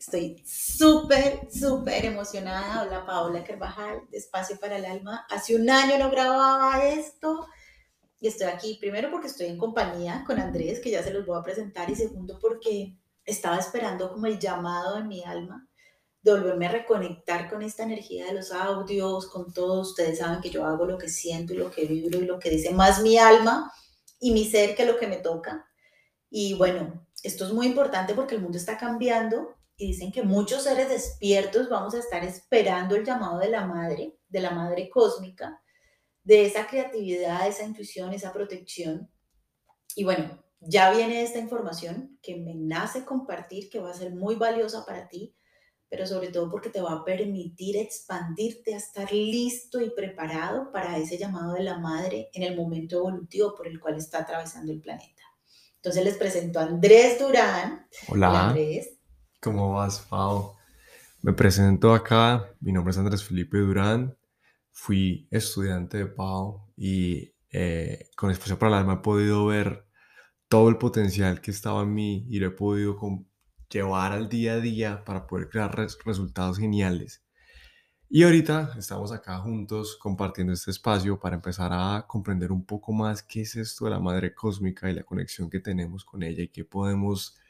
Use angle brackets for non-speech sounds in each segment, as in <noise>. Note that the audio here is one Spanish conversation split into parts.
Estoy súper, súper emocionada. Hola Paola Carvajal, de Espacio para el Alma. Hace un año no grababa esto y estoy aquí, primero porque estoy en compañía con Andrés, que ya se los voy a presentar, y segundo porque estaba esperando como el llamado en mi alma de volverme a reconectar con esta energía de los audios, con todos. Ustedes saben que yo hago lo que siento y lo que vibro y lo que dice más mi alma y mi ser que lo que me toca. Y bueno, esto es muy importante porque el mundo está cambiando y dicen que muchos seres despiertos vamos a estar esperando el llamado de la madre, de la madre cósmica, de esa creatividad, esa intuición, esa protección. Y bueno, ya viene esta información que me nace compartir, que va a ser muy valiosa para ti, pero sobre todo porque te va a permitir expandirte a estar listo y preparado para ese llamado de la madre en el momento evolutivo por el cual está atravesando el planeta. Entonces les presento a Andrés Durán. Hola. Andrés. ¿Cómo vas, Pau? Me presento acá, mi nombre es Andrés Felipe Durán, fui estudiante de Pau y eh, con Espacio para el Alma he podido ver todo el potencial que estaba en mí y lo he podido llevar al día a día para poder crear resultados geniales. Y ahorita estamos acá juntos compartiendo este espacio para empezar a comprender un poco más qué es esto de la madre cósmica y la conexión que tenemos con ella y qué podemos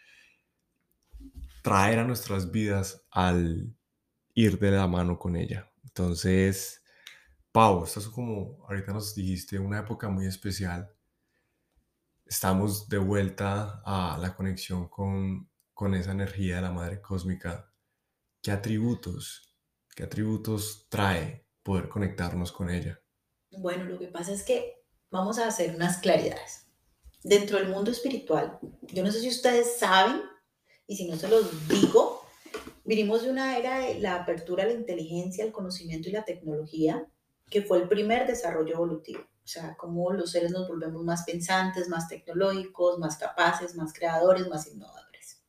traer a nuestras vidas al ir de la mano con ella. Entonces, Pau, estás como ahorita nos dijiste, una época muy especial. Estamos de vuelta a la conexión con, con esa energía de la madre cósmica. ¿Qué atributos, qué atributos trae poder conectarnos con ella? Bueno, lo que pasa es que vamos a hacer unas claridades. Dentro del mundo espiritual, yo no sé si ustedes saben y si no se los digo, vinimos de una era de la apertura a la inteligencia, el conocimiento y la tecnología, que fue el primer desarrollo evolutivo. O sea, cómo los seres nos volvemos más pensantes, más tecnológicos, más capaces, más creadores, más innovadores.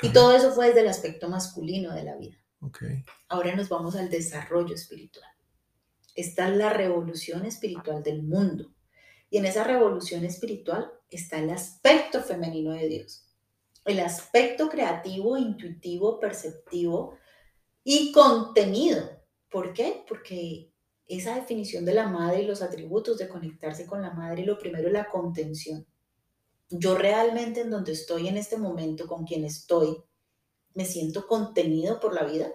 Y todo eso fue desde el aspecto masculino de la vida. Okay. Ahora nos vamos al desarrollo espiritual. Esta es la revolución espiritual del mundo. Y en esa revolución espiritual está el aspecto femenino de Dios el aspecto creativo, intuitivo, perceptivo y contenido. ¿Por qué? Porque esa definición de la madre y los atributos de conectarse con la madre, lo primero es la contención. Yo realmente en donde estoy en este momento, con quien estoy, me siento contenido por la vida.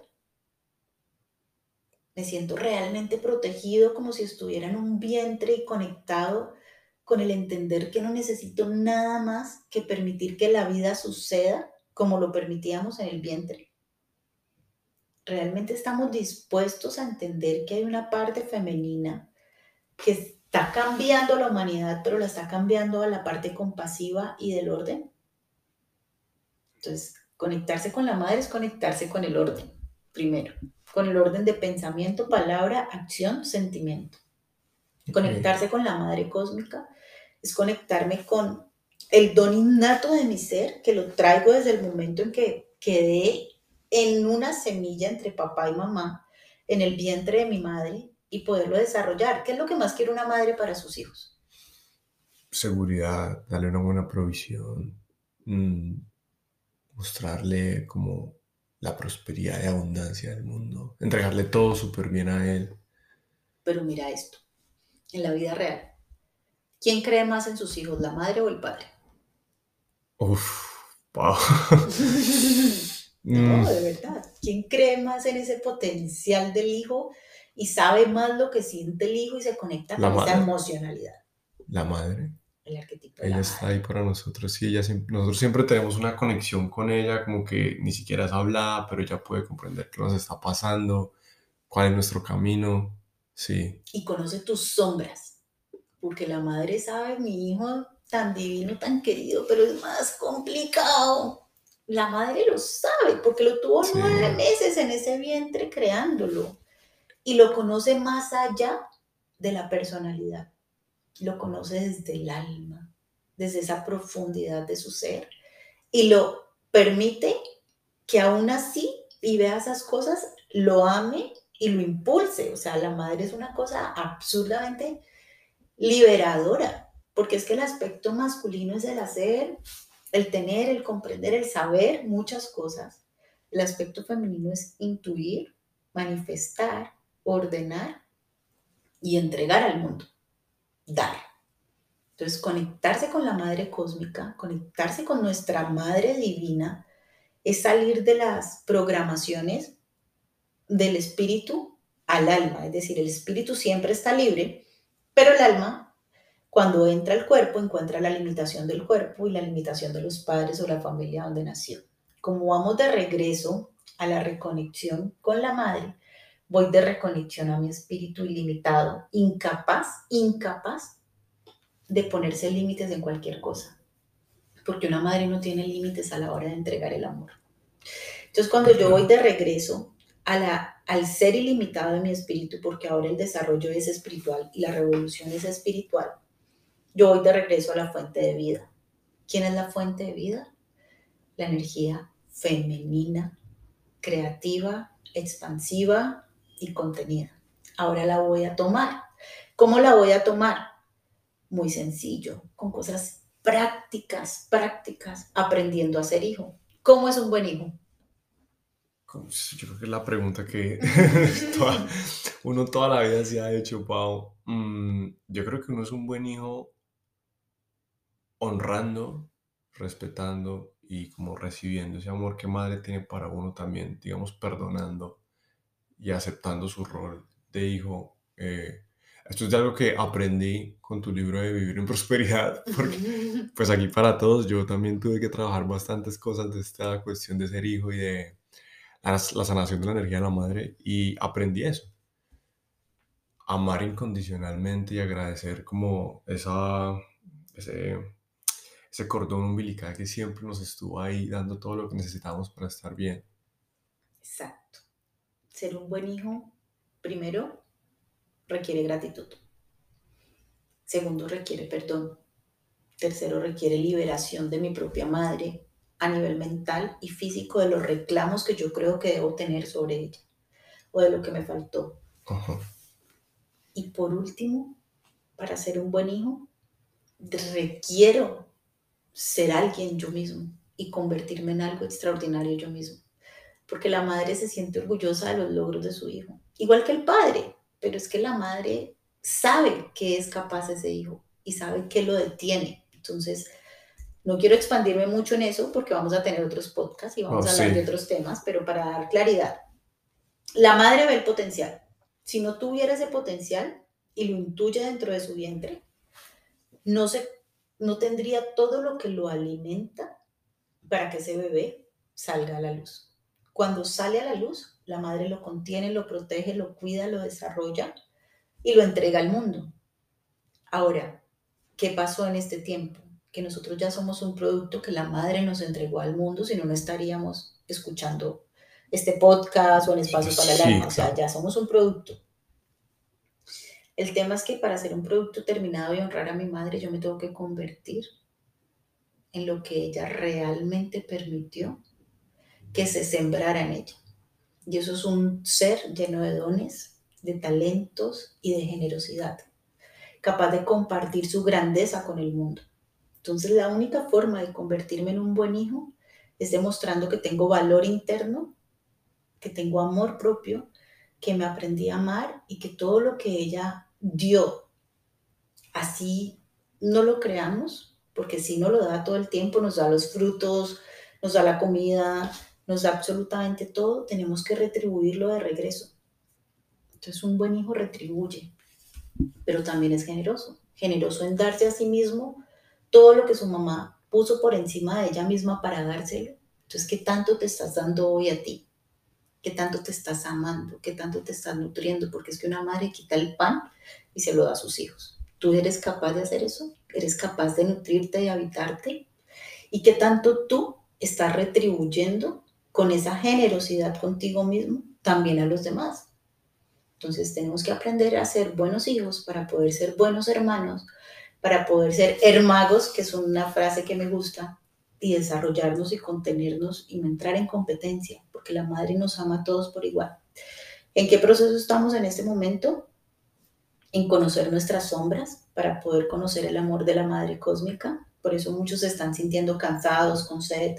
Me siento realmente protegido como si estuviera en un vientre y conectado con el entender que no necesito nada más que permitir que la vida suceda como lo permitíamos en el vientre. Realmente estamos dispuestos a entender que hay una parte femenina que está cambiando la humanidad, pero la está cambiando a la parte compasiva y del orden. Entonces, conectarse con la madre es conectarse con el orden, primero, con el orden de pensamiento, palabra, acción, sentimiento. Conectarse con la madre cósmica es conectarme con el don innato de mi ser, que lo traigo desde el momento en que quedé en una semilla entre papá y mamá, en el vientre de mi madre, y poderlo desarrollar. ¿Qué es lo que más quiere una madre para sus hijos? Seguridad, darle una buena provisión, mm, mostrarle como la prosperidad y abundancia del mundo, entregarle todo súper bien a él. Pero mira esto, en la vida real, ¿Quién cree más en sus hijos, la madre o el padre? Uf, wow. <laughs> no, mm. de verdad. ¿Quién cree más en ese potencial del hijo y sabe más lo que siente el hijo y se conecta con esa emocionalidad? La madre. El arquetipo. ella está ahí para nosotros. Sí, ella, nosotros siempre tenemos una conexión con ella, como que ni siquiera es hablada, pero ella puede comprender qué nos está pasando, cuál es nuestro camino. Sí. Y conoce tus sombras porque la madre sabe, mi hijo tan divino, tan querido, pero es más complicado. La madre lo sabe, porque lo tuvo nueve meses en ese vientre creándolo. Y lo conoce más allá de la personalidad. Lo conoce desde el alma, desde esa profundidad de su ser. Y lo permite que aún así, y vea esas cosas, lo ame y lo impulse. O sea, la madre es una cosa absurdamente liberadora, porque es que el aspecto masculino es el hacer, el tener, el comprender, el saber muchas cosas. El aspecto femenino es intuir, manifestar, ordenar y entregar al mundo, dar. Entonces, conectarse con la madre cósmica, conectarse con nuestra madre divina, es salir de las programaciones del espíritu al alma. Es decir, el espíritu siempre está libre, pero el alma, cuando entra al cuerpo, encuentra la limitación del cuerpo y la limitación de los padres o la familia donde nació. Como vamos de regreso a la reconexión con la madre, voy de reconexión a mi espíritu ilimitado, incapaz, incapaz de ponerse límites en cualquier cosa. Porque una madre no tiene límites a la hora de entregar el amor. Entonces, cuando yo voy de regreso a al ser ilimitado de mi espíritu, porque ahora el desarrollo es espiritual y la revolución es espiritual, yo voy de regreso a la fuente de vida. ¿Quién es la fuente de vida? La energía femenina, creativa, expansiva y contenida. Ahora la voy a tomar. ¿Cómo la voy a tomar? Muy sencillo, con cosas prácticas, prácticas, aprendiendo a ser hijo. ¿Cómo es un buen hijo? Yo creo que es la pregunta que <laughs> uno toda la vida se ha hecho, Pau. Mm, yo creo que uno es un buen hijo honrando, respetando y como recibiendo ese amor que madre tiene para uno también, digamos, perdonando y aceptando su rol de hijo. Eh, esto es algo que aprendí con tu libro de Vivir en Prosperidad, <laughs> porque pues aquí para todos yo también tuve que trabajar bastantes cosas de esta cuestión de ser hijo y de la, sanación de la energía de la madre y aprendí eso. Amar incondicionalmente y agradecer como esa, ese, ese cordón umbilical que siempre nos estuvo ahí dando todo lo que necesitábamos para estar bien. Exacto. Ser un buen hijo, primero, requiere gratitud. Segundo, requiere perdón. Tercero, requiere liberación de mi propia madre a nivel mental y físico de los reclamos que yo creo que debo tener sobre ella o de lo que me faltó. Y por último, para ser un buen hijo, requiero ser alguien yo mismo y convertirme en algo extraordinario yo mismo. Porque la madre se siente orgullosa de los logros de su hijo, igual que el padre, pero es que la madre sabe que es capaz ese hijo y sabe que lo detiene. Entonces, no quiero expandirme mucho en eso porque vamos a tener otros podcasts y vamos oh, a hablar de otros temas, pero para dar claridad, la madre ve el potencial. Si no tuviera ese potencial y lo intuye dentro de su vientre, no se no tendría todo lo que lo alimenta para que ese bebé salga a la luz. Cuando sale a la luz, la madre lo contiene, lo protege, lo cuida, lo desarrolla y lo entrega al mundo. Ahora, ¿qué pasó en este tiempo? Que nosotros ya somos un producto que la madre nos entregó al mundo, si no, no estaríamos escuchando este podcast o en espacio para el alma. O sea, ya somos un producto. El tema es que para hacer un producto terminado y honrar a mi madre, yo me tengo que convertir en lo que ella realmente permitió que se sembrara en ella. Y eso es un ser lleno de dones, de talentos y de generosidad, capaz de compartir su grandeza con el mundo. Entonces la única forma de convertirme en un buen hijo es demostrando que tengo valor interno, que tengo amor propio, que me aprendí a amar y que todo lo que ella dio. Así no lo creamos, porque si no lo da todo el tiempo, nos da los frutos, nos da la comida, nos da absolutamente todo, tenemos que retribuirlo de regreso. Entonces un buen hijo retribuye, pero también es generoso, generoso en darse a sí mismo todo lo que su mamá puso por encima de ella misma para dárselo. Entonces, ¿qué tanto te estás dando hoy a ti? ¿Qué tanto te estás amando? ¿Qué tanto te estás nutriendo? Porque es que una madre quita el pan y se lo da a sus hijos. ¿Tú eres capaz de hacer eso? ¿Eres capaz de nutrirte y habitarte? ¿Y qué tanto tú estás retribuyendo con esa generosidad contigo mismo también a los demás? Entonces tenemos que aprender a ser buenos hijos para poder ser buenos hermanos, para poder ser hermagos, que es una frase que me gusta, y desarrollarnos y contenernos y no entrar en competencia, porque la madre nos ama a todos por igual. ¿En qué proceso estamos en este momento? En conocer nuestras sombras para poder conocer el amor de la madre cósmica, Por eso muchos se están sintiendo cansados, con sed,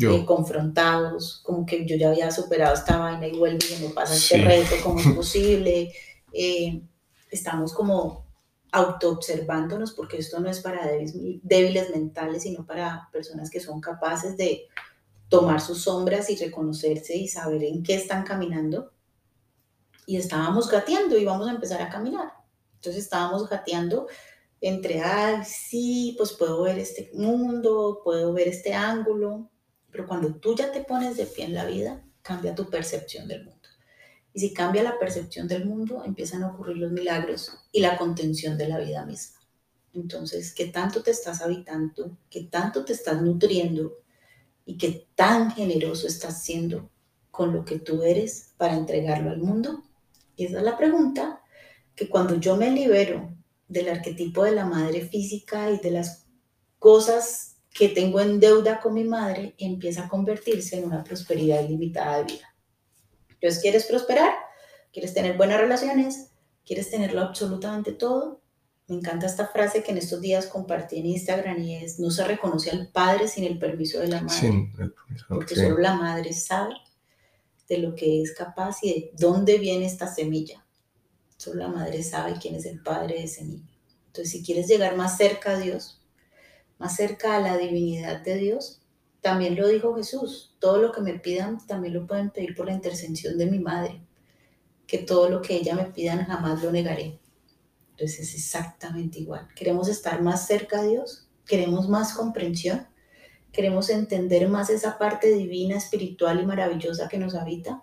eh, confrontados, como que yo ya había superado esta vaina y vuelvo y me pasa este Sí. reto, ¿cómo es posible? Eh, estamos como autoobservándonos porque esto no es para débiles, mentales, sino para personas que son capaces de tomar sus sombras y reconocerse y saber en qué están caminando. Y estábamos gateando y vamos a empezar a caminar. Entonces estábamos gateando entre, ay, sí, pues puedo ver este mundo, puedo ver este ángulo, pero cuando tú ya te pones de pie en la vida, cambia tu percepción del mundo. Y si cambia la percepción del mundo, empiezan a ocurrir los milagros y la contención de la vida misma. Entonces, ¿qué tanto te estás habitando? ¿Qué tanto te estás nutriendo? ¿Y qué tan generoso estás siendo con lo que tú eres para entregarlo al mundo? Y esa es la pregunta que cuando yo me libero del arquetipo de la madre física y de las cosas que tengo en deuda con mi madre, empieza a convertirse en una prosperidad ilimitada de vida. Entonces, ¿quieres prosperar? ¿Quieres tener buenas relaciones? ¿Quieres tenerlo absolutamente todo? Me encanta esta frase que en estos días compartí en Instagram y es, no se reconoce al padre sin el permiso de la madre, porque sí. solo la madre sabe de lo que es capaz y de dónde viene esta semilla. Solo la madre sabe quién es el padre de ese niño. Entonces, si quieres llegar más cerca a Dios, más cerca a la divinidad de Dios, también lo dijo Jesús, todo lo que me pidan también lo pueden pedir por la intercesión de mi madre, que todo lo que ella me pidan jamás lo negaré. Entonces es exactamente igual. Queremos estar más cerca a Dios, queremos más comprensión, queremos entender más esa parte divina, espiritual y maravillosa que nos habita.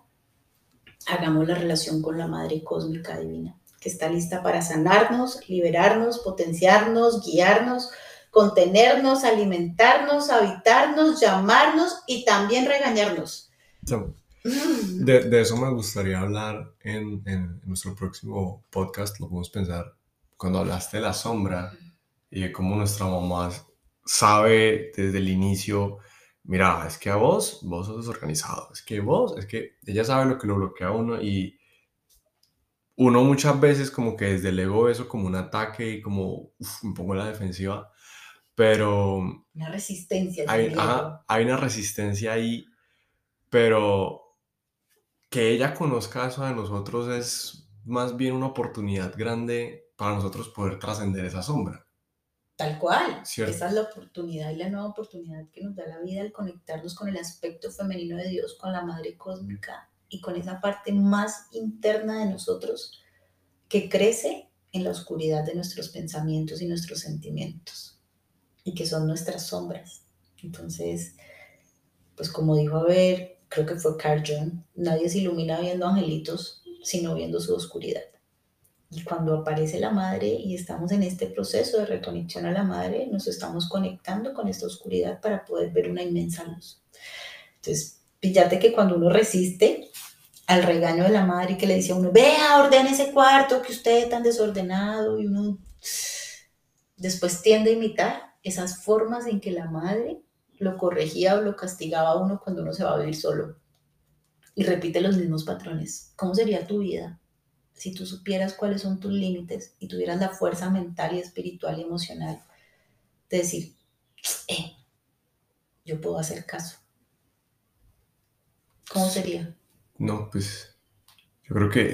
Hagamos la relación con la Madre Cósmica Divina, que está lista para sanarnos, liberarnos, potenciarnos, guiarnos, contenernos, alimentarnos, habitarnos, llamarnos y también regañarnos. So, De, de eso me gustaría hablar en, en nuestro próximo podcast. Lo podemos pensar cuando hablaste de la sombra y de cómo nuestra mamá sabe desde el inicio, mira, es que a vos, vos sos desorganizado, es que vos, es que ella sabe lo que lo bloquea a uno y uno muchas veces como que desde el ego eso como un ataque y como, uf, me pongo en la defensiva, pero Una resistencia. hay, ajá, hay una resistencia ahí, pero que ella conozca eso de nosotros es más bien una oportunidad grande para nosotros poder trascender esa sombra. Tal cual. Cierto. Esa es la oportunidad y la nueva oportunidad que nos da la vida al conectarnos con el aspecto femenino de Dios, con la Madre Cósmica y con esa parte más interna de nosotros que crece en la oscuridad de nuestros pensamientos y nuestros sentimientos y que son nuestras sombras. Entonces, pues como dijo, a ver, creo que fue Carl Jung, nadie se ilumina viendo angelitos, sino viendo su oscuridad. Y cuando aparece la madre y estamos en este proceso de reconexión a la madre, nos estamos conectando con esta oscuridad para poder ver una inmensa luz. Entonces, fíjate que cuando uno resiste al regaño de la madre y que le dice a uno, vea, ordene ese cuarto que usted es tan desordenado, y uno después tiende a imitar esas formas en que la madre lo corregía o lo castigaba a uno cuando uno se va a vivir solo. Y repite los mismos patrones. ¿Cómo sería tu vida si tú supieras cuáles son tus límites y tuvieras la fuerza mental y espiritual y emocional de decir, eh, yo puedo hacer caso. ¿Cómo sería? No, pues yo creo que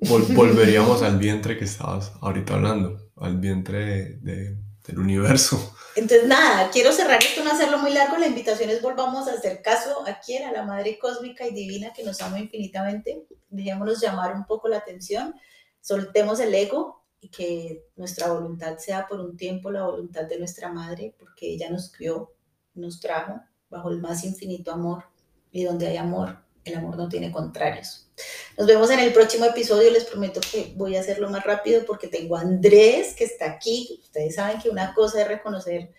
vol- <laughs> volveríamos al vientre que estabas ahorita hablando, al vientre de- de- universo. Entonces, nada, quiero cerrar esto, no hacerlo muy largo. La invitación es volvamos a hacer caso a quien, a la Madre Cósmica y Divina que nos ama infinitamente. Dejémonos llamar un poco la atención, soltemos el ego y que nuestra voluntad sea por un tiempo la voluntad de nuestra Madre, porque ella nos crió, nos trajo bajo el más infinito amor y donde hay amor, el amor no tiene contrarios. Nos vemos en el próximo episodio. Les prometo que voy a hacerlo más rápido porque tengo a Andrés que está aquí. Ustedes saben que una cosa es reconocer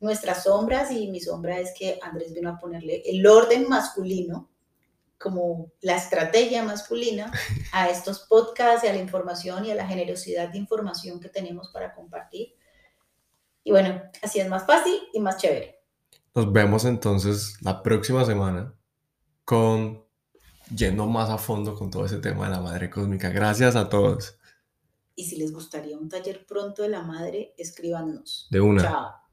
nuestras sombras y mi sombra es que Andrés vino a ponerle el orden masculino como la estrategia masculina a estos podcasts y a la información y a la generosidad de información que tenemos para compartir. Y bueno, así es más fácil y más chévere. Nos vemos entonces la próxima semana con yendo más a fondo con todo ese tema de la madre cósmica. Gracias a todos. Y si les gustaría un taller pronto de la madre, escríbanos. De una. Chao.